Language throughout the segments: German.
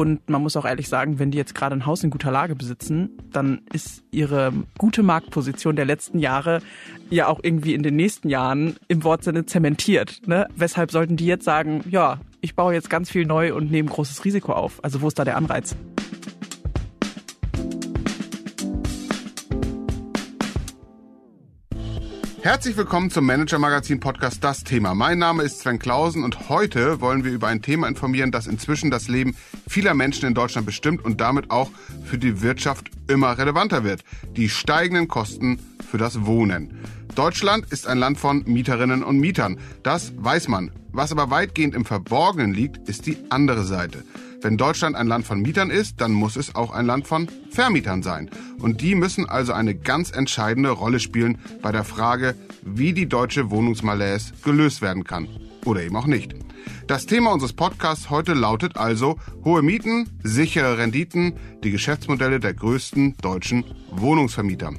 Und man muss auch ehrlich sagen, wenn die jetzt gerade ein Haus in guter Lage besitzen, dann ist ihre gute Marktposition der letzten Jahre ja auch irgendwie in den nächsten Jahren im Wortsinne zementiert. Ne? Weshalb sollten die jetzt sagen, ja, ich baue jetzt ganz viel neu und nehme großes Risiko auf? Also wo ist da der Anreiz? Herzlich willkommen zum Manager Magazin Podcast Das Thema. Mein Name ist Sven Klausen und heute wollen wir über ein Thema informieren, das inzwischen das Leben vieler Menschen in Deutschland bestimmt und damit auch für die Wirtschaft immer relevanter wird. Die steigenden Kosten für das Wohnen. Deutschland ist ein Land von Mieterinnen und Mietern. Das weiß man. Was aber weitgehend im Verborgenen liegt, ist die andere Seite. Wenn Deutschland ein Land von Mietern ist, dann muss es auch ein Land von Vermietern sein. Und die müssen also eine ganz entscheidende Rolle spielen bei der Frage, wie die deutsche Wohnungsmalaise gelöst werden kann. Oder eben auch nicht. Das Thema unseres Podcasts heute lautet also hohe Mieten, sichere Renditen, die Geschäftsmodelle der größten deutschen Wohnungsvermieter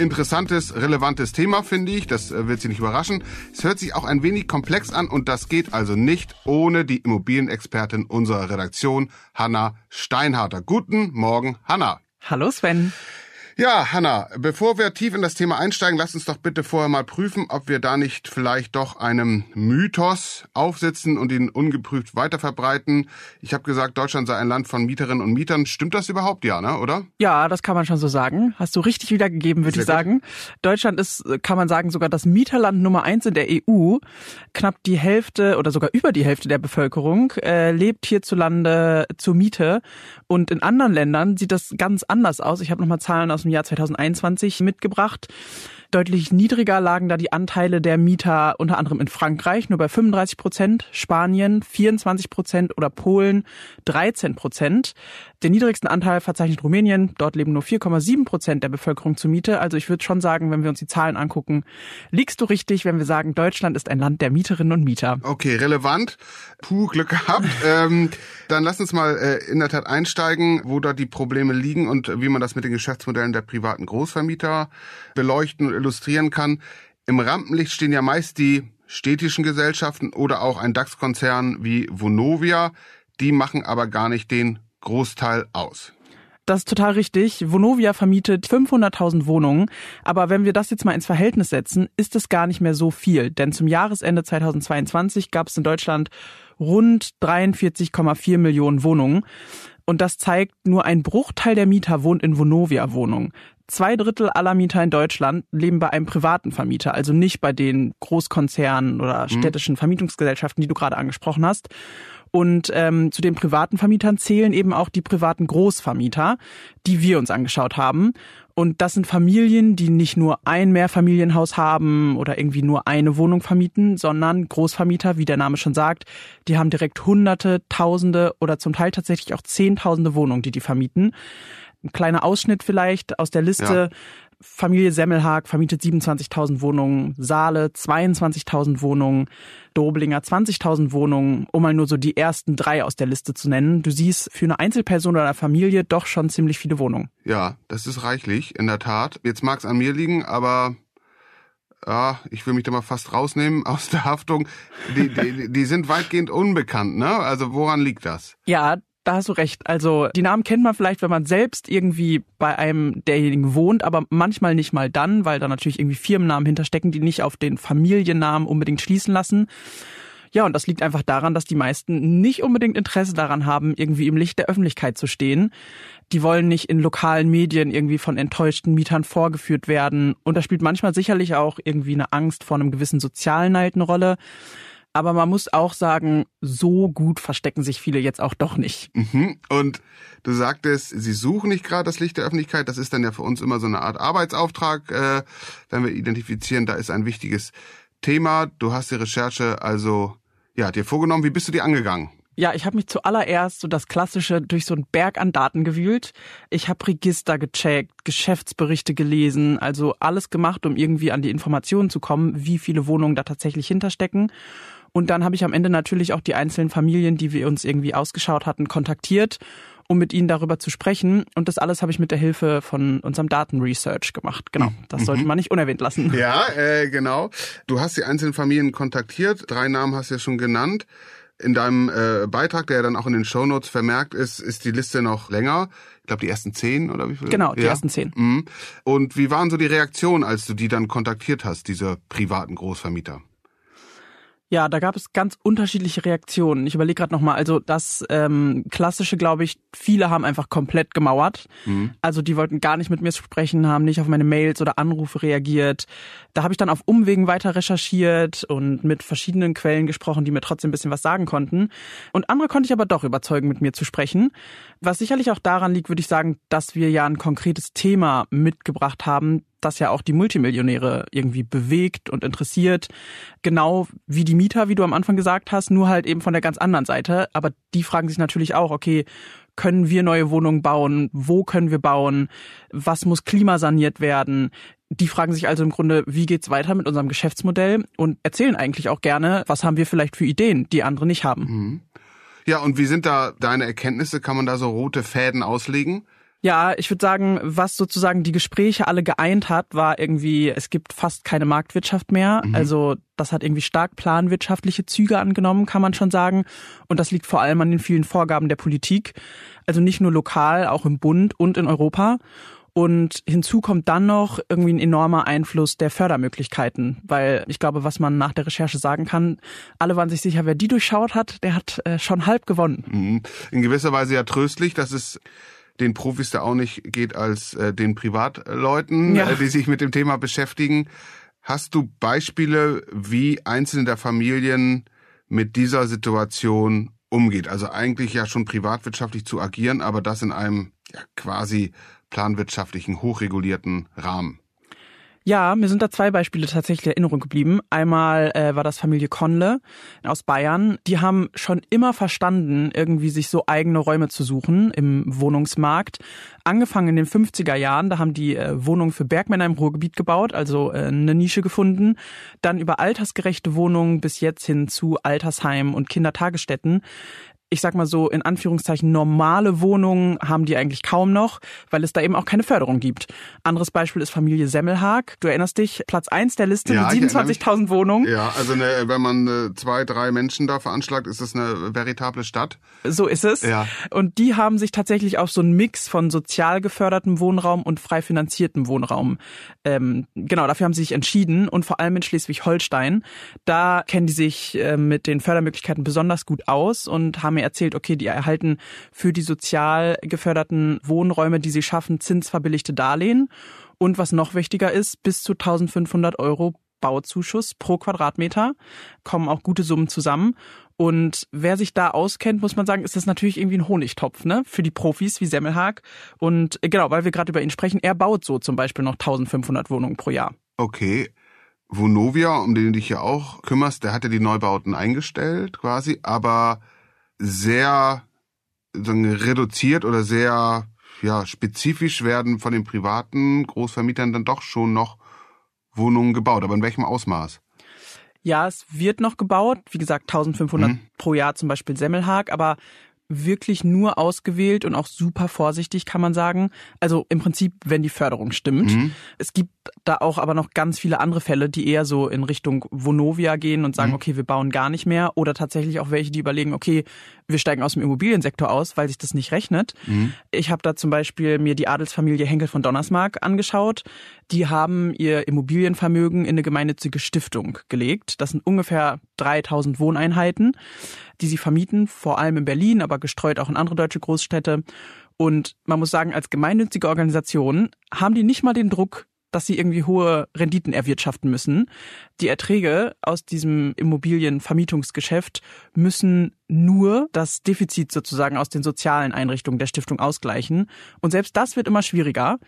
interessantes, relevantes Thema, finde ich. Das äh, wird Sie nicht überraschen. Es hört sich auch ein wenig komplex an und das geht also nicht ohne die Immobilienexpertin unserer Redaktion, Hanna Steinharter. Guten Morgen, Hanna. Hallo Sven. Ja, Hanna, bevor wir tief in das Thema einsteigen, lass uns doch bitte vorher mal prüfen, ob wir da nicht vielleicht doch einem Mythos aufsitzen und ihn ungeprüft weiterverbreiten. Ich habe gesagt, Deutschland sei ein Land von Mieterinnen und Mietern. Stimmt das überhaupt, ja, ne, oder? Ja, das kann man schon so sagen. Hast du richtig wiedergegeben, würde ich sagen. Deutschland ist, kann man sagen, sogar das Mieterland Nummer eins in der EU. Knapp die Hälfte oder sogar über die Hälfte der Bevölkerung äh, lebt hierzulande zur Miete. Und in anderen Ländern sieht das ganz anders aus. Ich habe nochmal Zahlen aus dem Jahr 2021 mitgebracht. Deutlich niedriger lagen da die Anteile der Mieter unter anderem in Frankreich nur bei 35 Prozent, Spanien 24 Prozent oder Polen 13 Prozent. Den niedrigsten Anteil verzeichnet Rumänien. Dort leben nur 4,7 Prozent der Bevölkerung zur Miete. Also ich würde schon sagen, wenn wir uns die Zahlen angucken, liegst du richtig, wenn wir sagen, Deutschland ist ein Land der Mieterinnen und Mieter. Okay, relevant. Puh, Glück gehabt. ähm, dann lass uns mal äh, in der Tat einsteigen, wo da die Probleme liegen und wie man das mit den Geschäftsmodellen der privaten Großvermieter beleuchten illustrieren kann. Im Rampenlicht stehen ja meist die städtischen Gesellschaften oder auch ein DAX-Konzern wie Vonovia. Die machen aber gar nicht den Großteil aus. Das ist total richtig. Vonovia vermietet 500.000 Wohnungen. Aber wenn wir das jetzt mal ins Verhältnis setzen, ist es gar nicht mehr so viel. Denn zum Jahresende 2022 gab es in Deutschland rund 43,4 Millionen Wohnungen. Und das zeigt, nur ein Bruchteil der Mieter wohnt in Vonovia-Wohnungen. Zwei Drittel aller Mieter in Deutschland leben bei einem privaten Vermieter, also nicht bei den Großkonzernen oder mhm. städtischen Vermietungsgesellschaften, die du gerade angesprochen hast. Und ähm, zu den privaten Vermietern zählen eben auch die privaten Großvermieter, die wir uns angeschaut haben. Und das sind Familien, die nicht nur ein Mehrfamilienhaus haben oder irgendwie nur eine Wohnung vermieten, sondern Großvermieter, wie der Name schon sagt, die haben direkt Hunderte, Tausende oder zum Teil tatsächlich auch Zehntausende Wohnungen, die die vermieten. Ein kleiner Ausschnitt vielleicht aus der Liste. Ja. Familie Semmelhag vermietet 27.000 Wohnungen, Saale 22.000 Wohnungen, Doblinger 20.000 Wohnungen, um mal nur so die ersten drei aus der Liste zu nennen. Du siehst für eine Einzelperson oder eine Familie doch schon ziemlich viele Wohnungen. Ja, das ist reichlich, in der Tat. Jetzt mag es an mir liegen, aber ja, ich will mich da mal fast rausnehmen aus der Haftung. Die, die, die sind weitgehend unbekannt, ne? Also woran liegt das? Ja, da hast du recht. Also die Namen kennt man vielleicht, wenn man selbst irgendwie bei einem derjenigen wohnt, aber manchmal nicht mal dann, weil da natürlich irgendwie Firmennamen hinterstecken, die nicht auf den Familiennamen unbedingt schließen lassen. Ja, und das liegt einfach daran, dass die meisten nicht unbedingt Interesse daran haben, irgendwie im Licht der Öffentlichkeit zu stehen. Die wollen nicht in lokalen Medien irgendwie von enttäuschten Mietern vorgeführt werden. Und da spielt manchmal sicherlich auch irgendwie eine Angst vor einem gewissen sozialen Neid eine Rolle. Aber man muss auch sagen, so gut verstecken sich viele jetzt auch doch nicht. Mhm. Und du sagtest, sie suchen nicht gerade das Licht der Öffentlichkeit. Das ist dann ja für uns immer so eine Art Arbeitsauftrag, äh, wenn wir identifizieren, da ist ein wichtiges Thema. Du hast die Recherche also ja dir vorgenommen. Wie bist du die angegangen? Ja, ich habe mich zuallererst so das Klassische durch so einen Berg an Daten gewühlt. Ich habe Register gecheckt, Geschäftsberichte gelesen, also alles gemacht, um irgendwie an die Informationen zu kommen, wie viele Wohnungen da tatsächlich hinterstecken. Und dann habe ich am Ende natürlich auch die einzelnen Familien, die wir uns irgendwie ausgeschaut hatten, kontaktiert, um mit ihnen darüber zu sprechen. Und das alles habe ich mit der Hilfe von unserem Datenresearch gemacht. Genau, das sollte mhm. man nicht unerwähnt lassen. Ja, äh, genau. Du hast die einzelnen Familien kontaktiert. Drei Namen hast du ja schon genannt. In deinem äh, Beitrag, der dann auch in den Shownotes vermerkt ist, ist die Liste noch länger. Ich glaube, die ersten zehn oder wie viel? Genau, die ja. ersten zehn. Mhm. Und wie waren so die Reaktionen, als du die dann kontaktiert hast, diese privaten Großvermieter? Ja, da gab es ganz unterschiedliche Reaktionen. Ich überlege gerade nochmal, also das ähm, Klassische, glaube ich, viele haben einfach komplett gemauert. Mhm. Also die wollten gar nicht mit mir sprechen, haben nicht auf meine Mails oder Anrufe reagiert. Da habe ich dann auf Umwegen weiter recherchiert und mit verschiedenen Quellen gesprochen, die mir trotzdem ein bisschen was sagen konnten. Und andere konnte ich aber doch überzeugen, mit mir zu sprechen. Was sicherlich auch daran liegt, würde ich sagen, dass wir ja ein konkretes Thema mitgebracht haben, das ja auch die Multimillionäre irgendwie bewegt und interessiert. Genau wie die Mieter, wie du am Anfang gesagt hast, nur halt eben von der ganz anderen Seite. Aber die fragen sich natürlich auch, okay, können wir neue Wohnungen bauen? Wo können wir bauen? Was muss klimasaniert werden? Die fragen sich also im Grunde, wie geht's weiter mit unserem Geschäftsmodell und erzählen eigentlich auch gerne, was haben wir vielleicht für Ideen, die andere nicht haben. Mhm. Ja, und wie sind da deine Erkenntnisse? Kann man da so rote Fäden auslegen? Ja, ich würde sagen, was sozusagen die Gespräche alle geeint hat, war irgendwie, es gibt fast keine Marktwirtschaft mehr. Mhm. Also das hat irgendwie stark planwirtschaftliche Züge angenommen, kann man schon sagen. Und das liegt vor allem an den vielen Vorgaben der Politik. Also nicht nur lokal, auch im Bund und in Europa. Und hinzu kommt dann noch irgendwie ein enormer Einfluss der Fördermöglichkeiten, weil ich glaube, was man nach der Recherche sagen kann, alle waren sich sicher, wer die durchschaut hat, der hat äh, schon halb gewonnen. Mhm. In gewisser Weise ja tröstlich, dass es den Profis da auch nicht geht als äh, den Privatleuten, ja. äh, die sich mit dem Thema beschäftigen. Hast du Beispiele, wie einzelne der Familien mit dieser Situation umgeht? Also eigentlich ja schon privatwirtschaftlich zu agieren, aber das in einem ja, quasi planwirtschaftlichen, hochregulierten Rahmen. Ja, mir sind da zwei Beispiele tatsächlich in Erinnerung geblieben. Einmal äh, war das Familie Conle aus Bayern. Die haben schon immer verstanden, irgendwie sich so eigene Räume zu suchen im Wohnungsmarkt. Angefangen in den 50er Jahren, da haben die äh, Wohnungen für Bergmänner im Ruhrgebiet gebaut, also äh, eine Nische gefunden. Dann über altersgerechte Wohnungen bis jetzt hin zu Altersheimen und Kindertagesstätten ich sag mal so in Anführungszeichen normale Wohnungen haben die eigentlich kaum noch, weil es da eben auch keine Förderung gibt. Anderes Beispiel ist Familie Semmelhag. Du erinnerst dich, Platz eins der Liste ja, mit 27.000 Wohnungen. Ja, also eine, wenn man äh, zwei, drei Menschen da veranschlagt, ist das eine veritable Stadt. So ist es. Ja. Und die haben sich tatsächlich auf so einen Mix von sozial gefördertem Wohnraum und frei finanziertem Wohnraum. Ähm, genau, dafür haben sie sich entschieden und vor allem in Schleswig-Holstein. Da kennen die sich äh, mit den Fördermöglichkeiten besonders gut aus und haben mir erzählt, okay, die erhalten für die sozial geförderten Wohnräume, die sie schaffen, zinsverbilligte Darlehen. Und was noch wichtiger ist, bis zu 1500 Euro Bauzuschuss pro Quadratmeter, kommen auch gute Summen zusammen. Und wer sich da auskennt, muss man sagen, ist das natürlich irgendwie ein Honigtopf, ne? Für die Profis wie Semmelhag. Und genau, weil wir gerade über ihn sprechen, er baut so zum Beispiel noch 1500 Wohnungen pro Jahr. Okay. Vonovia, um den du dich ja auch kümmerst, der hat ja die Neubauten eingestellt quasi, aber sehr sagen, reduziert oder sehr ja, spezifisch werden von den privaten Großvermietern dann doch schon noch Wohnungen gebaut. Aber in welchem Ausmaß? Ja, es wird noch gebaut. Wie gesagt, 1500 mhm. pro Jahr zum Beispiel Semmelhag. Aber wirklich nur ausgewählt und auch super vorsichtig, kann man sagen. Also im Prinzip, wenn die Förderung stimmt. Mhm. Es gibt da auch aber noch ganz viele andere Fälle, die eher so in Richtung Vonovia gehen und sagen, mhm. okay, wir bauen gar nicht mehr. Oder tatsächlich auch welche, die überlegen, okay, wir steigen aus dem Immobiliensektor aus, weil sich das nicht rechnet. Mhm. Ich habe da zum Beispiel mir die Adelsfamilie Henkel von Donnersmarck angeschaut. Die haben ihr Immobilienvermögen in eine gemeinnützige Stiftung gelegt. Das sind ungefähr 3000 Wohneinheiten, die sie vermieten, vor allem in Berlin, aber gestreut auch in andere deutsche Großstädte. Und man muss sagen, als gemeinnützige Organisation haben die nicht mal den Druck, dass sie irgendwie hohe Renditen erwirtschaften müssen. Die Erträge aus diesem Immobilienvermietungsgeschäft müssen nur das Defizit sozusagen aus den sozialen Einrichtungen der Stiftung ausgleichen. Und selbst das wird immer schwieriger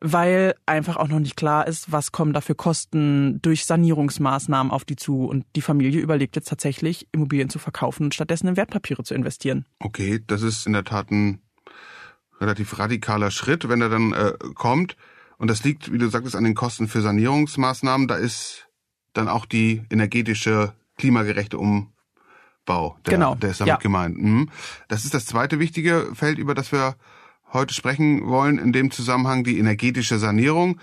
weil einfach auch noch nicht klar ist, was kommen da für Kosten durch Sanierungsmaßnahmen auf die zu. Und die Familie überlegt jetzt tatsächlich, Immobilien zu verkaufen und stattdessen in Wertpapiere zu investieren. Okay, das ist in der Tat ein relativ radikaler Schritt, wenn er dann äh, kommt. Und das liegt, wie du sagtest, an den Kosten für Sanierungsmaßnahmen. Da ist dann auch die energetische klimagerechte Umbau. Der, Genau, Der ist damit ja. gemeint. Mhm. Das ist das zweite wichtige Feld, über das wir heute sprechen wollen, in dem Zusammenhang die energetische Sanierung.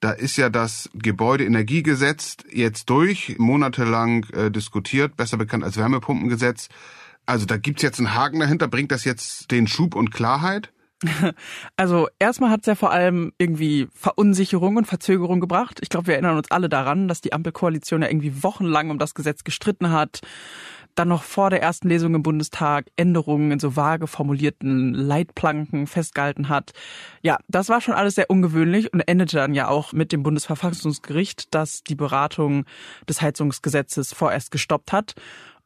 Da ist ja das Gebäudeenergiegesetz jetzt durch, monatelang äh, diskutiert, besser bekannt als Wärmepumpengesetz. Also da gibt's jetzt einen Haken dahinter. Bringt das jetzt den Schub und Klarheit? Also erstmal hat es ja vor allem irgendwie Verunsicherung und Verzögerung gebracht. Ich glaube, wir erinnern uns alle daran, dass die Ampelkoalition ja irgendwie wochenlang um das Gesetz gestritten hat. Dann noch vor der ersten Lesung im Bundestag Änderungen in so vage formulierten Leitplanken festgehalten hat. Ja, das war schon alles sehr ungewöhnlich und endete dann ja auch mit dem Bundesverfassungsgericht, das die Beratung des Heizungsgesetzes vorerst gestoppt hat.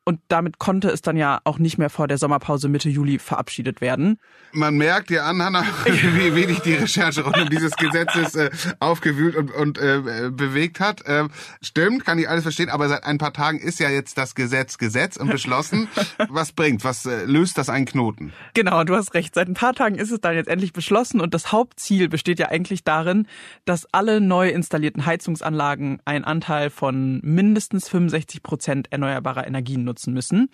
Und damit konnte es dann ja auch nicht mehr vor der Sommerpause Mitte Juli verabschiedet werden. Man merkt dir an, Hanna, wie wenig die Recherche rund um dieses Gesetzes äh, aufgewühlt und, und äh, bewegt hat. Ähm, stimmt, kann ich alles verstehen, aber seit ein paar Tagen ist ja jetzt das Gesetz Gesetz und beschlossen. Was bringt? Was äh, löst das einen Knoten? Genau, du hast recht. Seit ein paar Tagen ist es dann jetzt endlich beschlossen und das Hauptziel besteht ja eigentlich darin, dass alle neu installierten Heizungsanlagen einen Anteil von mindestens 65 Prozent erneuerbarer Energien nutzen müssen.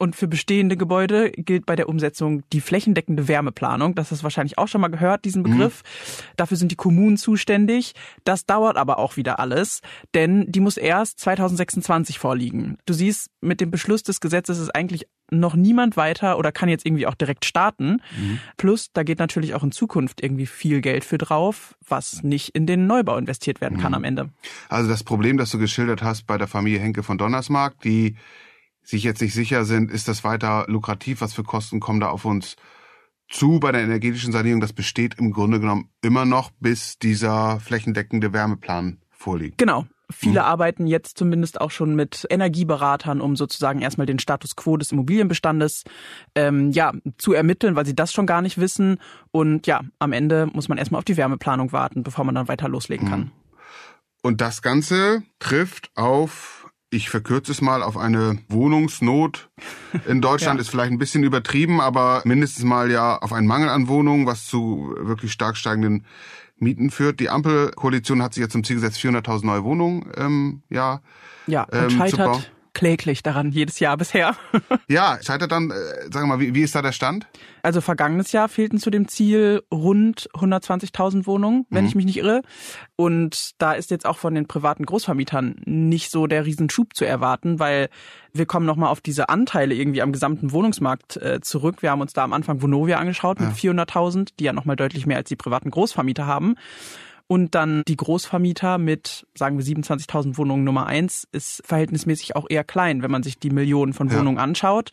Und für bestehende Gebäude gilt bei der Umsetzung die flächendeckende Wärmeplanung. Das hast du wahrscheinlich auch schon mal gehört, diesen Begriff. Dafür sind die Kommunen zuständig. Das dauert aber auch wieder alles, denn die muss erst 2026 vorliegen. Du siehst, mit dem Beschluss des Gesetzes ist eigentlich noch niemand weiter oder kann jetzt irgendwie auch direkt starten. Plus, da geht natürlich auch in Zukunft irgendwie viel Geld für drauf, was nicht in den Neubau investiert werden kann am Ende. Also das Problem, das du geschildert hast bei der Familie Henke von Donnersmarck, die sich jetzt nicht sicher sind, ist das weiter lukrativ, was für Kosten kommen da auf uns zu bei der energetischen Sanierung, das besteht im Grunde genommen immer noch, bis dieser flächendeckende Wärmeplan vorliegt. Genau. Viele arbeiten jetzt zumindest auch schon mit Energieberatern, um sozusagen erstmal den Status quo des Immobilienbestandes ähm, ja, zu ermitteln, weil sie das schon gar nicht wissen. Und ja, am Ende muss man erstmal auf die Wärmeplanung warten, bevor man dann weiter loslegen kann. Und das Ganze trifft auf, ich verkürze es mal, auf eine Wohnungsnot in Deutschland, Ja. ist vielleicht ein bisschen übertrieben, aber mindestens mal ja auf einen Mangel an Wohnungen, was zu wirklich stark steigenden Mieten führt. Die Ampelkoalition hat sich jetzt zum Ziel gesetzt, 400.000 neue Wohnungen Jahr. Ja, und Ähm, zu bauen. Kläglich daran jedes Jahr bisher. Ja, scheitert dann, äh, sagen wir mal, wie, wie ist da der Stand? Also vergangenes Jahr fehlten zu dem Ziel rund 120.000 Wohnungen, wenn ich mich nicht irre. Und da ist jetzt auch von den privaten Großvermietern nicht so der Riesenschub zu erwarten, weil wir kommen nochmal auf diese Anteile irgendwie am gesamten Wohnungsmarkt äh, zurück. Wir haben uns da am Anfang Vonovia angeschaut mit 400.000, die ja nochmal deutlich mehr als die privaten Großvermieter haben. Und dann die Großvermieter mit, sagen wir, 27.000 Wohnungen Nummer eins ist verhältnismäßig auch eher klein, wenn man sich die Millionen von Ja. Wohnungen anschaut.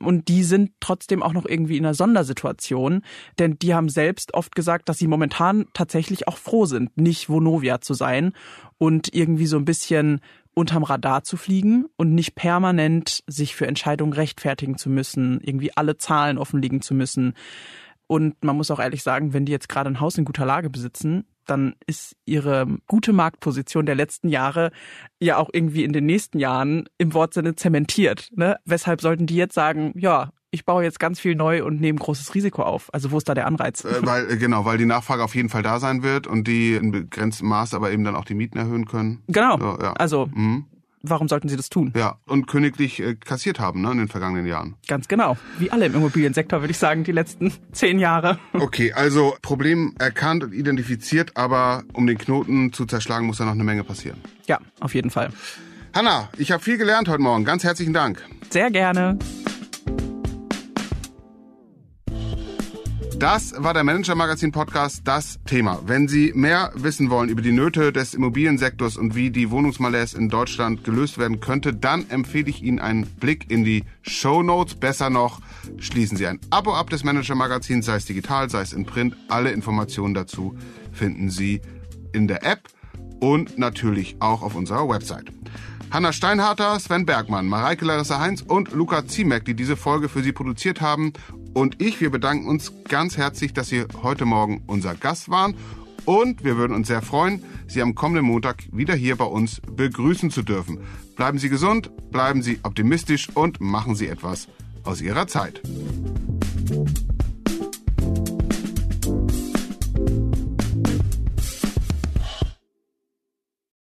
Und die sind trotzdem auch noch irgendwie in einer Sondersituation, denn die haben selbst oft gesagt, dass sie momentan tatsächlich auch froh sind, nicht Vonovia zu sein und irgendwie so ein bisschen unterm Radar zu fliegen und nicht permanent sich für Entscheidungen rechtfertigen zu müssen, irgendwie alle Zahlen offenlegen zu müssen. Und man muss auch ehrlich sagen, wenn die jetzt gerade ein Haus in guter Lage besitzen, dann ist ihre gute Marktposition der letzten Jahre ja auch irgendwie in den nächsten Jahren im Wortsinne zementiert. Ne? Weshalb sollten die jetzt sagen, ja, ich baue jetzt ganz viel neu und nehme großes Risiko auf? Also wo ist da der Anreiz? Äh, weil, äh, genau, weil die Nachfrage auf jeden Fall da sein wird und die in begrenztem Maß aber eben dann auch die Mieten erhöhen können. Genau. Ja, ja. Also Mhm. Warum sollten sie das tun? Ja, und königlich äh, kassiert haben ne, in den vergangenen Jahren. Ganz genau. Wie alle im Immobiliensektor, würde ich sagen, die letzten zehn Jahre. Okay, also Problem erkannt und identifiziert, aber um den Knoten zu zerschlagen, muss da noch eine Menge passieren. Ja, auf jeden Fall. Hanna, ich habe viel gelernt heute Morgen. Ganz herzlichen Dank. Sehr gerne. Das war der Manager Magazin Podcast, das Thema. Wenn Sie mehr wissen wollen über die Nöte des Immobiliensektors und wie die Wohnungsmalaise in Deutschland gelöst werden könnte, dann empfehle ich Ihnen einen Blick in die Show Notes. Besser noch, schließen Sie ein Abo ab des Manager Magazins, sei es digital, sei es in Print. Alle Informationen dazu finden Sie in der App und natürlich auch auf unserer Website. Hanna Steinharter, Sven Bergmann, Mareike Larissa Heinz und Luca Ziemek, die diese Folge für Sie produziert haben. Und ich, wir bedanken uns ganz herzlich, dass Sie heute Morgen unser Gast waren. Und wir würden uns sehr freuen, Sie am kommenden Montag wieder hier bei uns begrüßen zu dürfen. Bleiben Sie gesund, bleiben Sie optimistisch und machen Sie etwas aus Ihrer Zeit.